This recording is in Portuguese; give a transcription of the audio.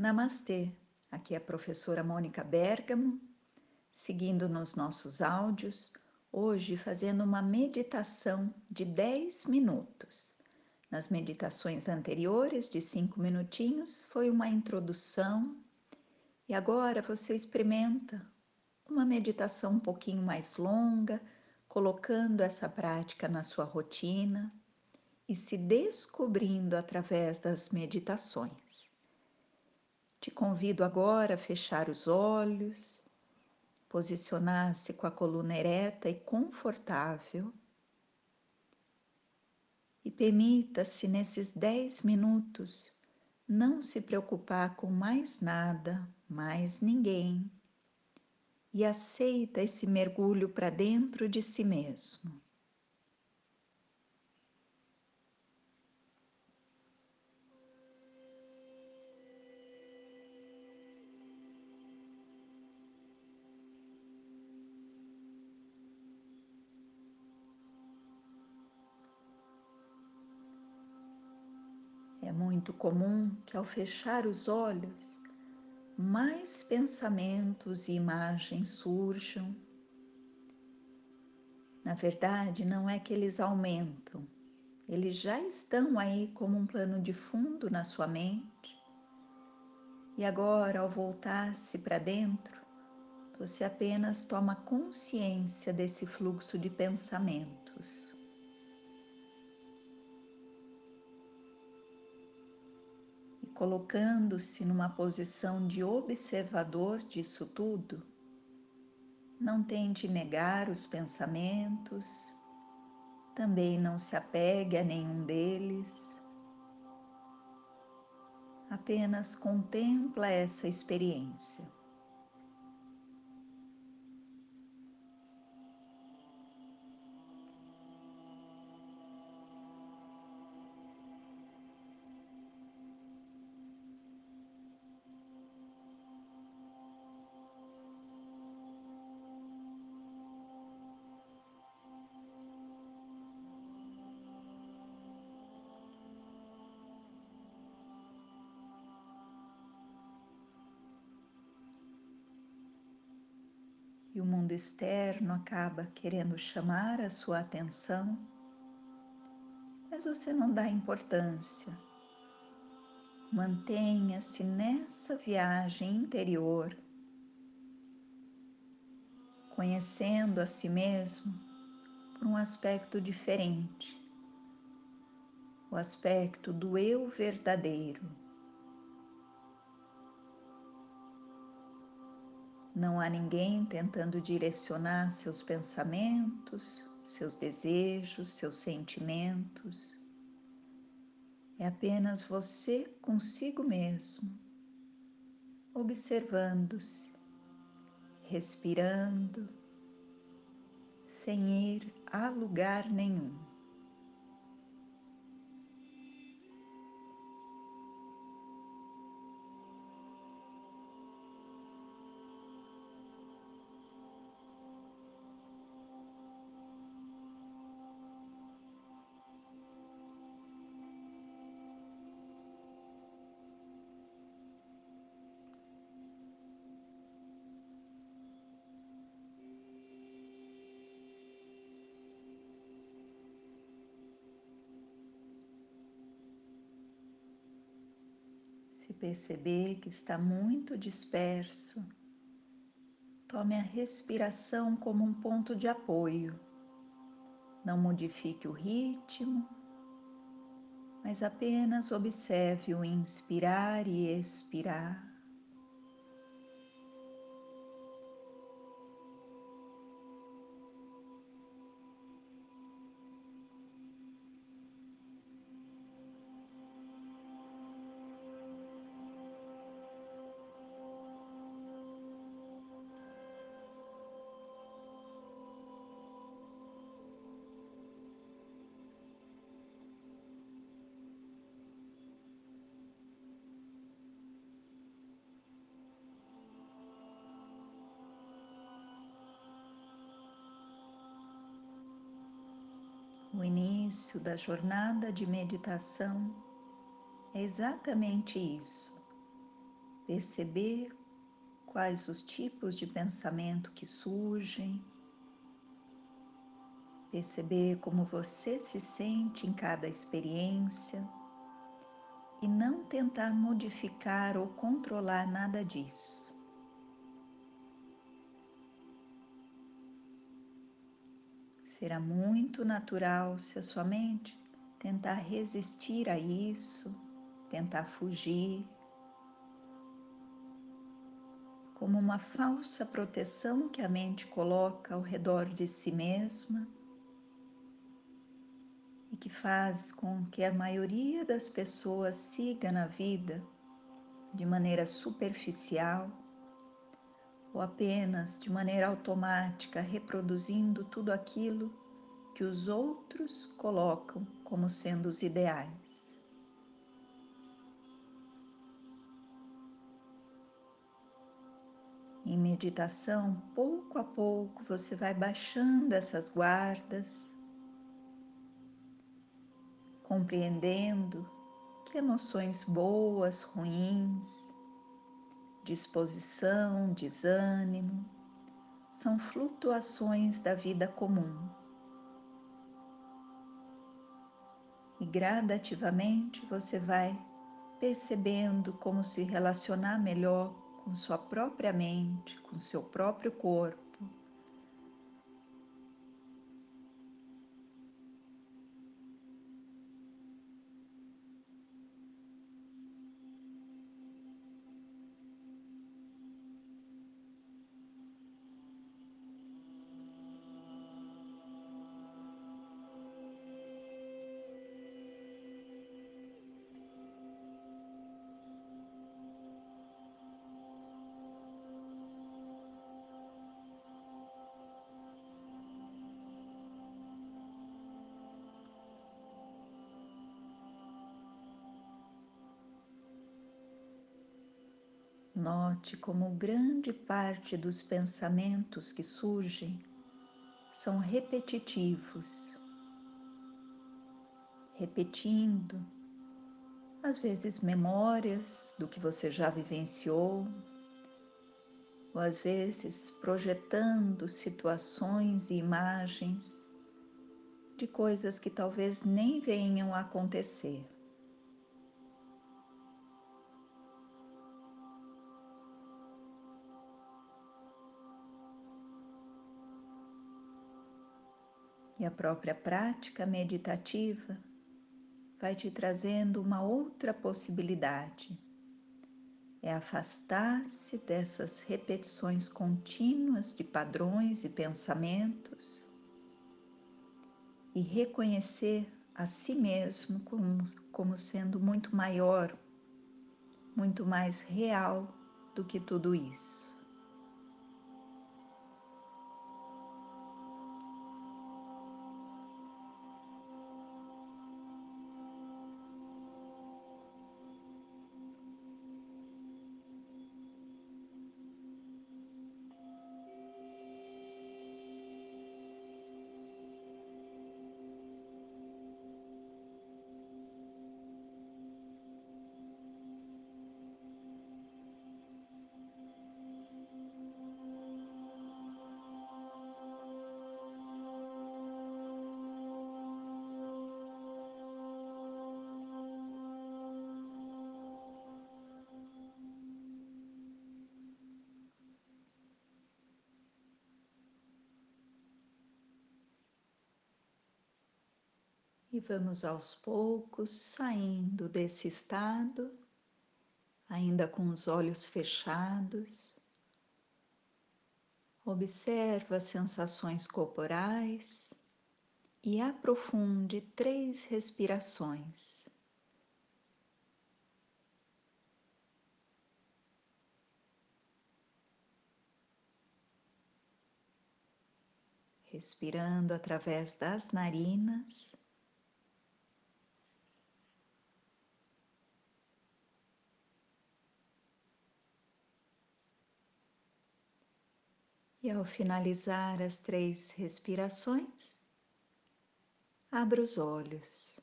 Namastê, aqui é a professora Mônica Bergamo, seguindo nos nossos áudios, hoje fazendo uma meditação de 10 minutos. Nas meditações anteriores, de 5 minutinhos, foi uma introdução e agora você experimenta uma meditação um pouquinho mais longa, colocando essa prática na sua rotina e se descobrindo através das meditações. Te convido agora a fechar os olhos, posicionar-se com a coluna ereta e confortável e permita-se nesses 10 minutos não se preocupar com mais nada, mais ninguém e aceita esse mergulho para dentro de si mesmo. Muito comum que ao fechar os olhos, mais pensamentos e imagens surjam. Na verdade, não é que eles aumentam, eles já estão aí como um plano de fundo na sua mente. E agora, ao voltar-se para dentro, você apenas toma consciência desse fluxo de pensamentos. Colocando-se numa posição de observador disso tudo, não tente negar os pensamentos, também não se apegue a nenhum deles, apenas contempla essa experiência. O mundo externo acaba querendo chamar a sua atenção, mas você não dá importância. Mantenha-se nessa viagem interior, conhecendo a si mesmo por um aspecto diferente, o aspecto do eu verdadeiro. Não há ninguém tentando direcionar seus pensamentos, seus desejos, seus sentimentos. É apenas você consigo mesmo, observando-se, respirando, sem ir a lugar nenhum. Se perceber que está muito disperso, tome a respiração como um ponto de apoio. Não modifique o ritmo, mas apenas observe o inspirar e expirar. Início da jornada de meditação é exatamente isso. perceber quais os tipos de pensamento que surgem, perceber como você se sente em cada experiência e não tentar modificar ou controlar nada disso. Será muito natural se a sua mente tentar resistir a isso, tentar fugir, como uma falsa proteção que a mente coloca ao redor de si mesma e que faz com que a maioria das pessoas siga na vida de maneira superficial ou apenas de maneira automática reproduzindo tudo aquilo que os outros colocam como sendo os ideais. Em meditação, pouco a pouco você vai baixando essas guardas, compreendendo que emoções boas, ruins, disposição, desânimo, são flutuações da vida comum. E gradativamente você vai percebendo como se relacionar melhor com sua própria mente, com seu próprio corpo Note como grande parte dos pensamentos que surgem são repetitivos, repetindo, às vezes memórias do que você já vivenciou, ou às vezes projetando situações e imagens de coisas que talvez nem venham a acontecer. E a própria prática meditativa vai te trazendo uma outra possibilidade. É afastar-se dessas repetições contínuas de padrões e pensamentos e reconhecer a si mesmo como, como sendo muito maior, muito mais real do que tudo isso. E vamos aos poucos saindo desse estado, ainda com os olhos fechados. Observa as sensações corporais e aprofunde três respirações. Respirando através das narinas. E ao finalizar as três respirações, abra os olhos.